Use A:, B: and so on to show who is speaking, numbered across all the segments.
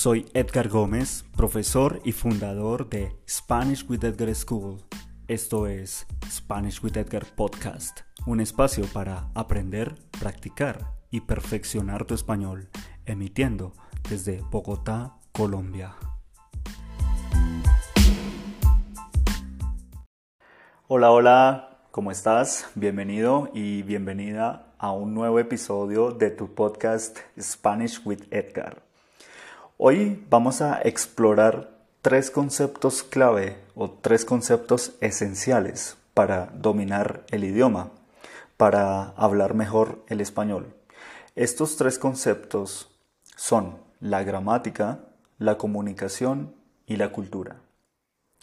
A: Soy Edgar Gómez, profesor y fundador de Spanish with Edgar School. Esto es Spanish with Edgar Podcast, un espacio para aprender, practicar y perfeccionar tu español, emitiendo desde Bogotá, Colombia. Hola, hola, ¿cómo estás? Bienvenido y bienvenida a un nuevo episodio de tu podcast Spanish with Edgar. Hoy vamos a explorar tres conceptos clave o tres conceptos esenciales para dominar el idioma, para hablar mejor el español. Estos tres conceptos son la gramática, la comunicación y la cultura.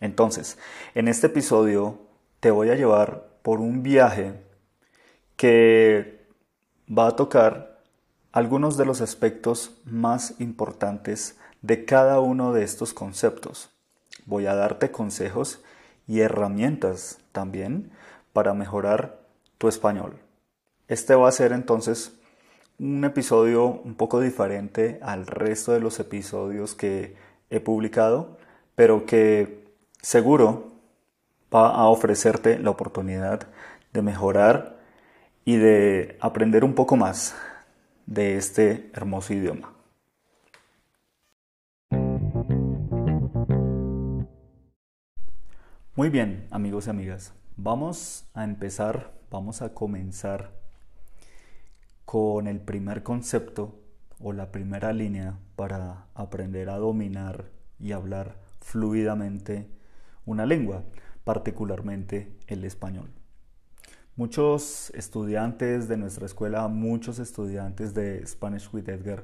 A: Entonces, en este episodio te voy a llevar por un viaje que va a tocar algunos de los aspectos más importantes de cada uno de estos conceptos. Voy a darte consejos y herramientas también para mejorar tu español. Este va a ser entonces un episodio un poco diferente al resto de los episodios que he publicado, pero que seguro va a ofrecerte la oportunidad de mejorar y de aprender un poco más de este hermoso idioma. Muy bien, amigos y amigas, vamos a empezar, vamos a comenzar con el primer concepto o la primera línea para aprender a dominar y hablar fluidamente una lengua, particularmente el español. Muchos estudiantes de nuestra escuela, muchos estudiantes de Spanish with Edgar,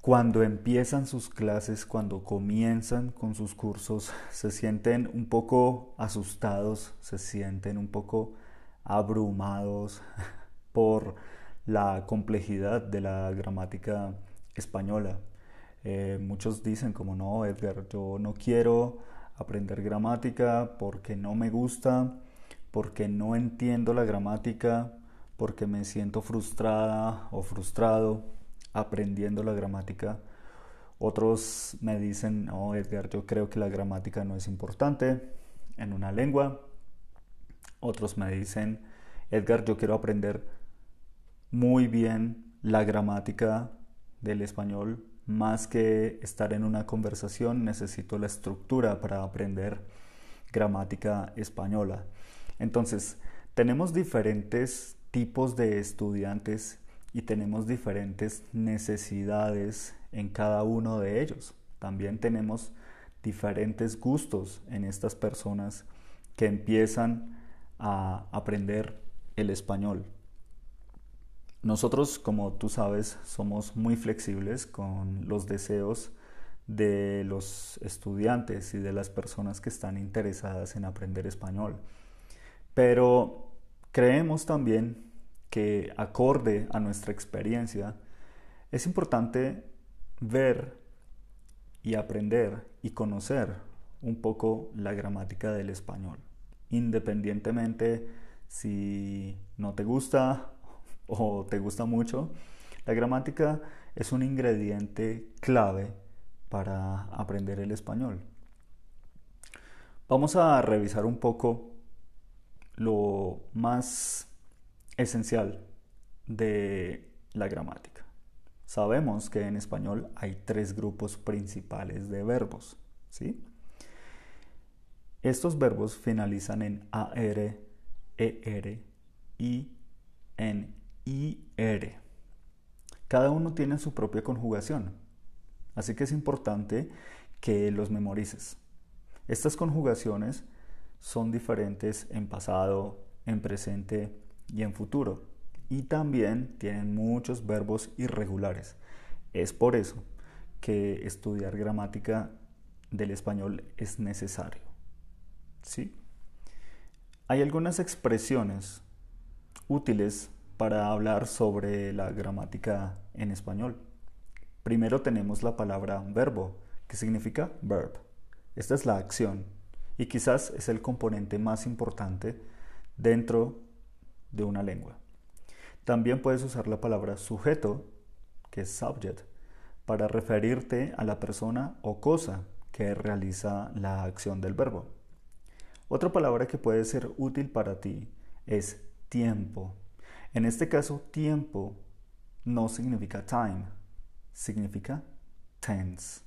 A: cuando empiezan sus clases, cuando comienzan con sus cursos, se sienten un poco asustados, se sienten un poco abrumados por la complejidad de la gramática española. Eh, muchos dicen como no, Edgar, yo no quiero aprender gramática porque no me gusta porque no entiendo la gramática, porque me siento frustrada o frustrado aprendiendo la gramática. Otros me dicen, no, Edgar, yo creo que la gramática no es importante en una lengua. Otros me dicen, Edgar, yo quiero aprender muy bien la gramática del español. Más que estar en una conversación, necesito la estructura para aprender gramática española. Entonces, tenemos diferentes tipos de estudiantes y tenemos diferentes necesidades en cada uno de ellos. También tenemos diferentes gustos en estas personas que empiezan a aprender el español. Nosotros, como tú sabes, somos muy flexibles con los deseos de los estudiantes y de las personas que están interesadas en aprender español. Pero creemos también que acorde a nuestra experiencia, es importante ver y aprender y conocer un poco la gramática del español, independientemente si no te gusta o te gusta mucho. La gramática es un ingrediente clave para aprender el español. Vamos a revisar un poco lo más esencial de la gramática. Sabemos que en español hay tres grupos principales de verbos, ¿sí? Estos verbos finalizan en AR, ER y en IR. Cada uno tiene su propia conjugación, así que es importante que los memorices. Estas conjugaciones son diferentes en pasado, en presente y en futuro. Y también tienen muchos verbos irregulares. Es por eso que estudiar gramática del español es necesario. ¿Sí? Hay algunas expresiones útiles para hablar sobre la gramática en español. Primero tenemos la palabra verbo, que significa verb. Esta es la acción y quizás es el componente más importante dentro de una lengua. También puedes usar la palabra sujeto, que es subject, para referirte a la persona o cosa que realiza la acción del verbo. Otra palabra que puede ser útil para ti es tiempo. En este caso, tiempo no significa time, significa tense.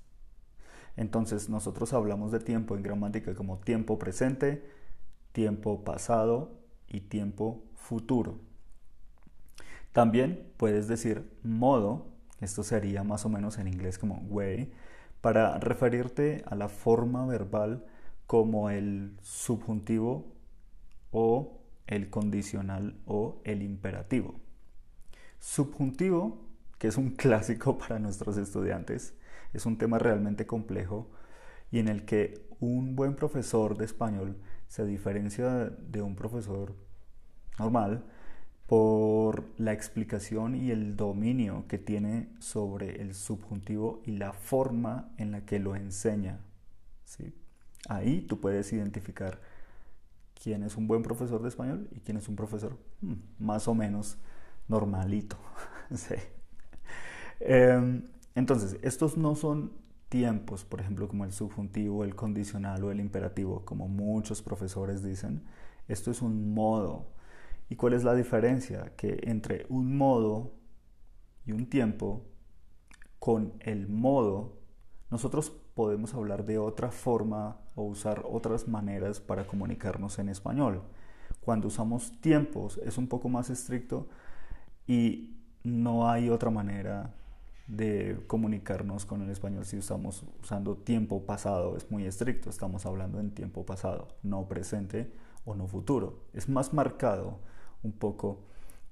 A: Entonces nosotros hablamos de tiempo en gramática como tiempo presente, tiempo pasado y tiempo futuro. También puedes decir modo, esto sería más o menos en inglés como way, para referirte a la forma verbal como el subjuntivo o el condicional o el imperativo. Subjuntivo, que es un clásico para nuestros estudiantes, es un tema realmente complejo y en el que un buen profesor de español se diferencia de un profesor normal por la explicación y el dominio que tiene sobre el subjuntivo y la forma en la que lo enseña. ¿sí? Ahí tú puedes identificar quién es un buen profesor de español y quién es un profesor mm, más o menos normalito. Em, entonces, estos no son tiempos, por ejemplo, como el subjuntivo, el condicional o el imperativo, como muchos profesores dicen. Esto es un modo. ¿Y cuál es la diferencia? Que entre un modo y un tiempo, con el modo, nosotros podemos hablar de otra forma o usar otras maneras para comunicarnos en español. Cuando usamos tiempos es un poco más estricto y no hay otra manera de comunicarnos con el español si estamos usando tiempo pasado. Es muy estricto, estamos hablando en tiempo pasado, no presente o no futuro. Es más marcado un poco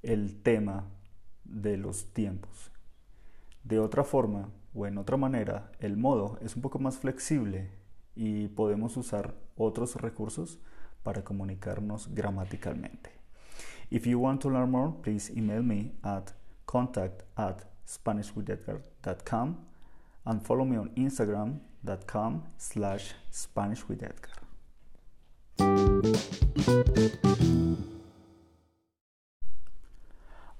A: el tema de los tiempos. De otra forma, o en otra manera, el modo es un poco más flexible y podemos usar otros recursos para comunicarnos gramaticalmente. If you want to learn more, please email me at contact at SpanishWithEdgar.com and follow me on Instagram.com slash SpanishWithEdgar.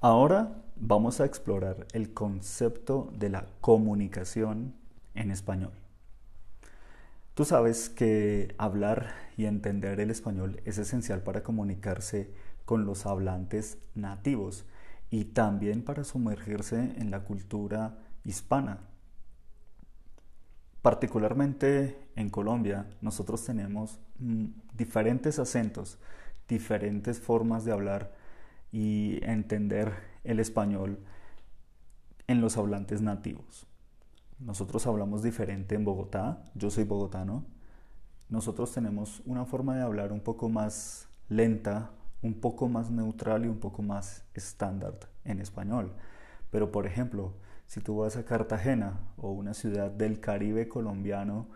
A: Ahora vamos a explorar el concepto de la comunicación en español. Tú sabes que hablar y entender el español es esencial para comunicarse con los hablantes nativos y también para sumergirse en la cultura hispana. Particularmente en Colombia, nosotros tenemos mm, diferentes acentos, diferentes formas de hablar y entender el español en los hablantes nativos. Nosotros hablamos diferente en Bogotá, yo soy bogotano. Nosotros tenemos una forma de hablar un poco más lenta, un poco más neutral y un poco más estándar en español. Pero por ejemplo, si tú vas a Cartagena o una ciudad del Caribe colombiano,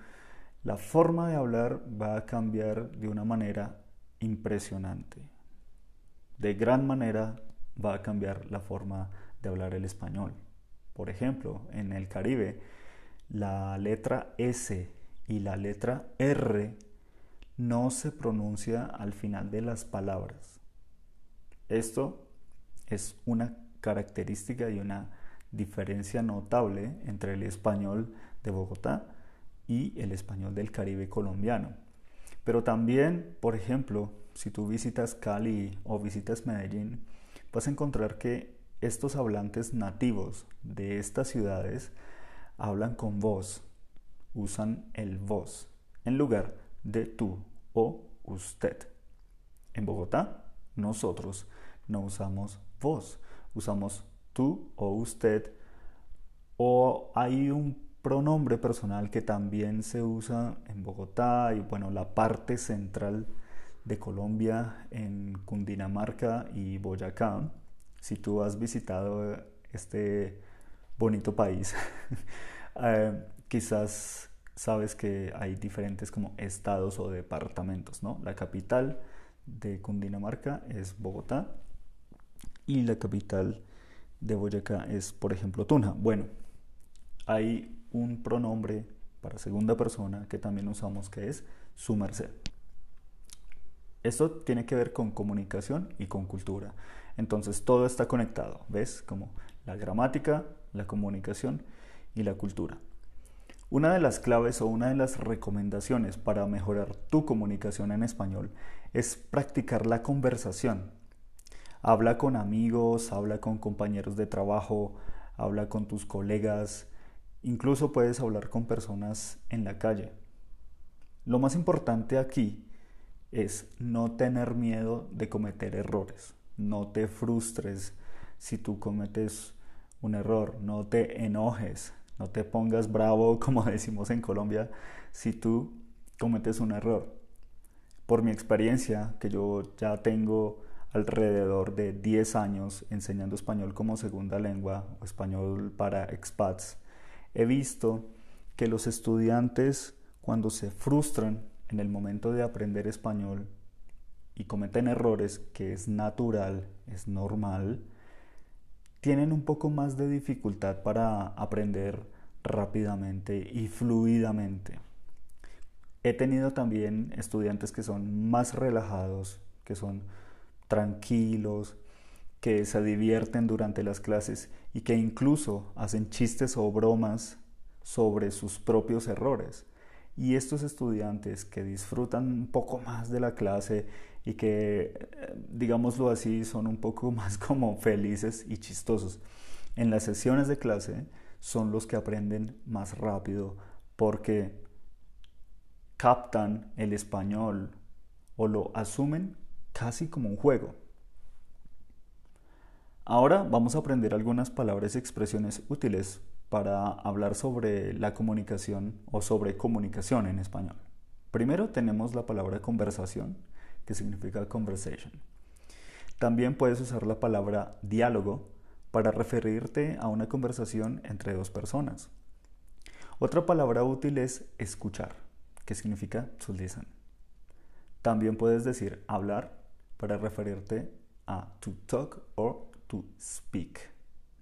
A: la forma de hablar va a cambiar de una manera impresionante de gran manera va a cambiar la forma de hablar el español. Por ejemplo, en el Caribe, la letra S y la letra R no se pronuncia al final de las palabras. Esto es una característica y una diferencia notable entre el español de Bogotá y el español del Caribe colombiano. Pero también, por ejemplo, si tú visitas Cali o visitas Medellín, vas a encontrar que estos hablantes nativos de estas ciudades hablan con voz, usan el vos en lugar de tú o usted. En Bogotá, nosotros no usamos vos, usamos tú o usted o hay un pronombre personal que también se usa en Bogotá y bueno, la parte central de Colombia en Cundinamarca y Boyacá. Si tú has visitado este bonito país, eh, quizás sabes que hay diferentes como estados o departamentos, ¿no? La capital de Cundinamarca es Bogotá y la capital de Boyacá es, por ejemplo, Tunja. Bueno, hay un pronombre para segunda persona que también usamos que es su merced. Esto tiene que ver con comunicación y con cultura. Entonces todo está conectado, ¿ves? Como la gramática, la comunicación y la cultura. Una de las claves o una de las recomendaciones para mejorar tu comunicación en español es practicar la conversación. Habla con amigos, habla con compañeros de trabajo, habla con tus colegas, incluso puedes hablar con personas en la calle. Lo más importante aquí es no tener miedo de cometer errores. No te frustres si tú cometes un error, no te enojes, no te pongas bravo, como decimos en Colombia, si tú cometes un error. Por mi experiencia, que yo ya tengo alrededor de 10 años enseñando español como segunda lengua o español para expats, he visto que los estudiantes cuando se frustran en el momento de aprender español y cometen errores, que es natural, es normal, tienen un poco más de dificultad para aprender rápidamente y fluidamente. He tenido también estudiantes que son más relajados, que son tranquilos, que se divierten durante las clases y que incluso hacen chistes o bromas sobre sus propios errores. Y estos estudiantes que disfrutan un poco más de la clase y que, eh, digámoslo así, son un poco más como felices y chistosos. En las sesiones de clase son los que aprenden más rápido porque captan el español o lo asumen casi como un juego. Ahora vamos a aprender algunas palabras y expresiones útiles para hablar sobre la comunicación o sobre comunicación en español. Primero tenemos la palabra conversación, que significa conversation. También puedes usar la palabra diálogo para referirte a una conversación entre dos personas. Otra palabra útil es escuchar, que significa listen. También puedes decir hablar para referirte a to talk o to speak,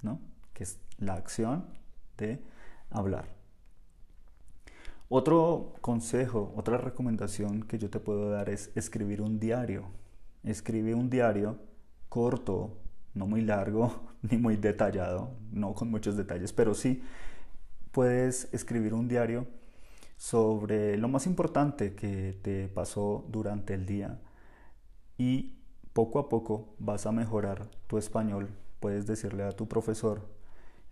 A: ¿no? que es la acción hablar. Otro consejo, otra recomendación que yo te puedo dar es escribir un diario. Escribe un diario corto, no muy largo ni muy detallado, no con muchos detalles, pero sí puedes escribir un diario sobre lo más importante que te pasó durante el día y poco a poco vas a mejorar tu español. Puedes decirle a tu profesor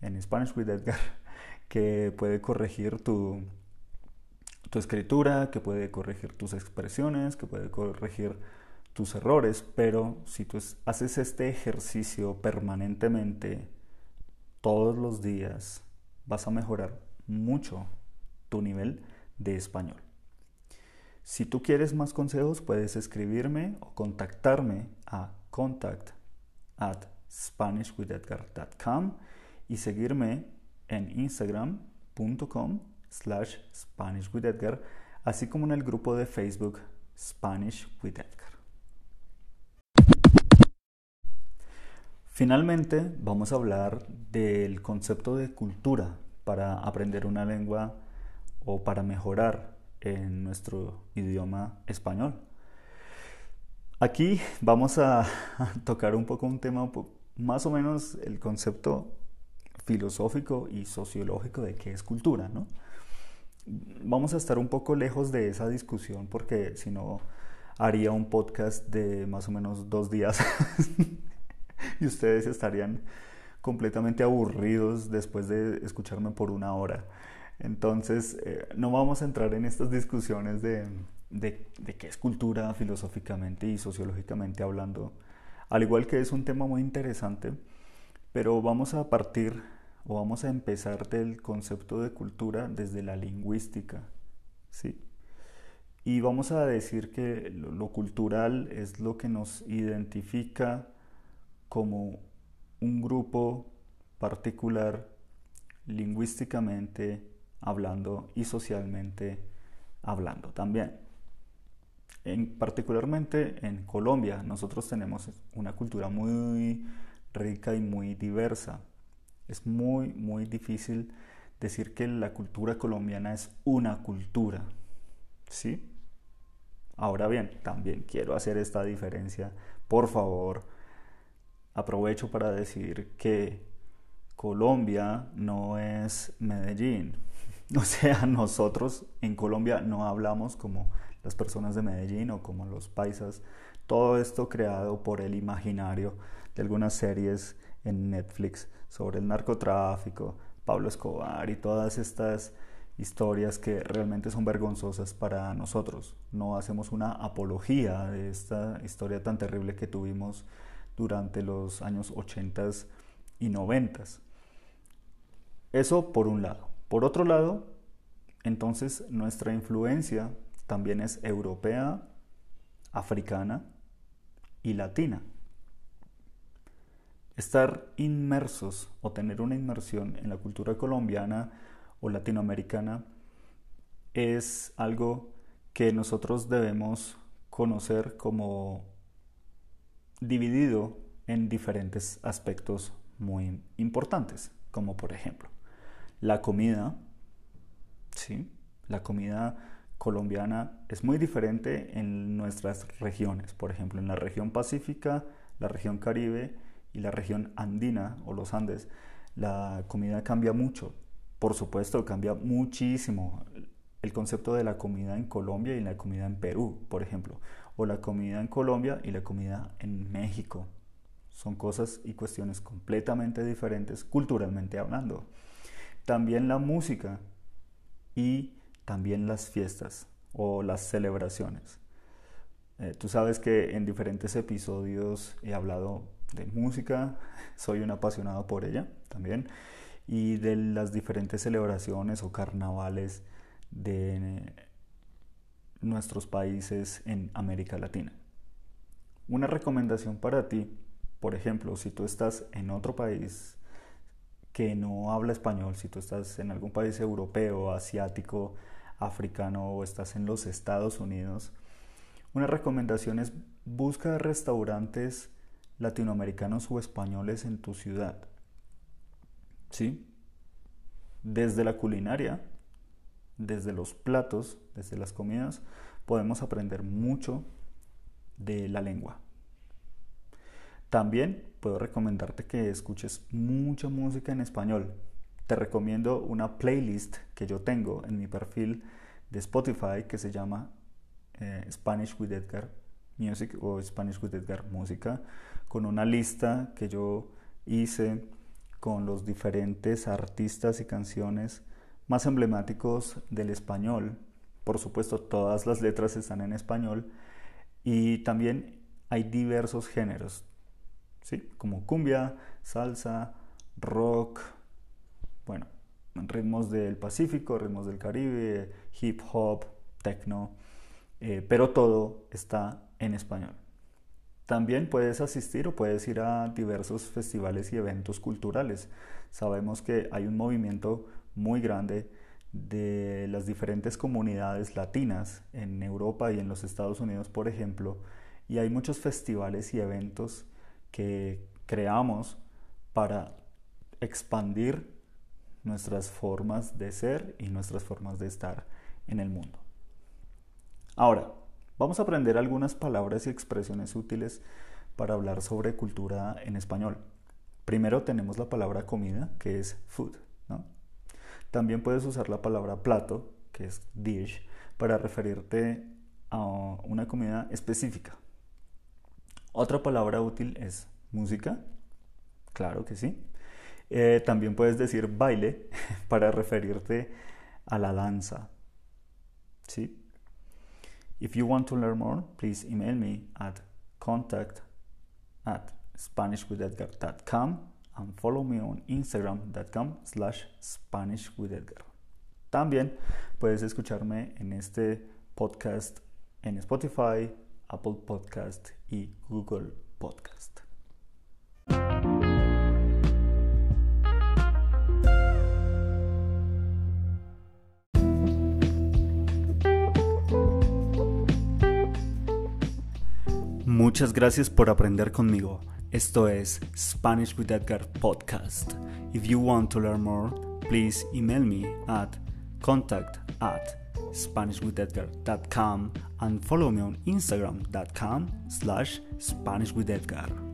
A: en Spanish with Edgar que puede corregir tu, tu escritura, que puede corregir tus expresiones, que puede corregir tus errores, pero si tú haces este ejercicio permanentemente, todos los días, vas a mejorar mucho tu nivel de español. Si tú quieres más consejos, puedes escribirme o contactarme a contact at SpanishWithEdgar.com y seguirme en instagram.com slash Spanish with Edgar, así como en el grupo de Facebook Spanish with Edgar. Finalmente vamos a hablar del concepto de cultura para aprender una lengua o para mejorar en nuestro idioma español. Aquí vamos a tocar un poco un tema más o menos el concepto filosófico y sociológico de qué es cultura, ¿no? vamos a estar un poco lejos de esa discusión porque si no haría un podcast de más o menos dos días y ustedes estarían completamente aburridos después de escucharme por una hora. Entonces, eh, no vamos a entrar en estas discusiones de, de, de qué es cultura filosóficamente y sociológicamente hablando, al igual que es un tema muy interesante, pero vamos a partir o vamos a empezar del concepto de cultura desde la lingüística, ¿sí? Y vamos a decir que lo, cultural es lo que nos identifica como un grupo particular lingüísticamente hablando y socialmente hablando también. En, particularmente en Colombia, nosotros tenemos una cultura muy rica y muy diversa. Es muy, muy difícil decir que la cultura colombiana es una cultura. ¿Sí? Ahora bien, también quiero hacer esta diferencia. Por favor, aprovecho para decir que Colombia no es Medellín. O sea, nosotros en Colombia no hablamos como las personas de Medellín o como los paisas. Todo esto creado por el imaginario de algunas series en Netflix sobre el narcotráfico, Pablo Escobar y todas estas historias que realmente son vergonzosas para nosotros. No hacemos una apología de esta historia tan terrible que tuvimos durante los años 80 y 90. Eso por un lado. Por otro lado, entonces nuestra influencia también es europea, africana y latina. Estar inmersos o tener una inmersión en la cultura colombiana o latinoamericana es algo que nosotros debemos conocer como dividido en diferentes aspectos muy importantes, como por ejemplo la comida, ¿sí? La comida colombiana es muy diferente en nuestras regiones, por ejemplo, en la región pacífica, la región caribe y la región andina o los Andes, la comida cambia mucho. Por supuesto, cambia muchísimo el concepto de la comida en Colombia y la comida en Perú, por ejemplo, o la comida en Colombia y la comida en México. Son cosas y cuestiones completamente diferentes culturalmente hablando. También la música y también las fiestas o las celebraciones. Eh, tú sabes que en diferentes episodios he hablado de música, soy un apasionado por ella también, y de las diferentes celebraciones o carnavales de nuestros países en América Latina. Una recomendación para ti, por ejemplo, si tú estás en otro país que no habla español, si tú estás en algún país europeo, asiático, africano o estás en los Estados Unidos, una recomendación es busca restaurantes latinoamericanos o españoles en tu ciudad. ¿Sí? Desde la culinaria, desde los platos, desde las comidas, podemos aprender mucho de la lengua. También puedo recomendarte que escuches mucha música en español. Te recomiendo una playlist que yo tengo en mi perfil de Spotify que se llama eh, Spanish with Edgar Music o Spanish with Edgar Música, con una lista que yo hice con los diferentes artistas y canciones más emblemáticos del español. Por supuesto, todas las letras están en español y también hay diversos géneros, ¿sí? como cumbia, salsa, rock, bueno, ritmos del Pacífico, ritmos del Caribe, hip hop, techno, eh, pero todo está en español. También puedes asistir o puedes ir a diversos festivales y eventos culturales. Sabemos que hay un movimiento muy grande de las diferentes comunidades latinas en Europa y en los Estados Unidos, por ejemplo, y hay muchos festivales y eventos que creamos para expandir nuestras formas de ser y nuestras formas de estar en el mundo. Ahora, vamos a aprender algunas palabras y expresiones útiles para hablar sobre cultura en español. Primero tenemos la palabra comida, que es food. También puedes usar la palabra plato, que es dish, para referirte a una comida específica. Otra palabra útil es música, claro que sí. Eh, también puedes decir baile para referirte a la danza. ¿Sí? If you want to learn more, please email me at contact at SpanishWithEdgar.com and follow me on Instagram.com slash SpanishWithEdgar. También puedes escucharme en este podcast en Spotify, Apple Podcast y Google Podcast. Muchas gracias por aprender conmigo. Esto es Spanish with Edgar podcast. If you want to learn more, please email me at contact at SpanishWithEdgar.com and follow me on Instagram.com slash SpanishWithEdgar.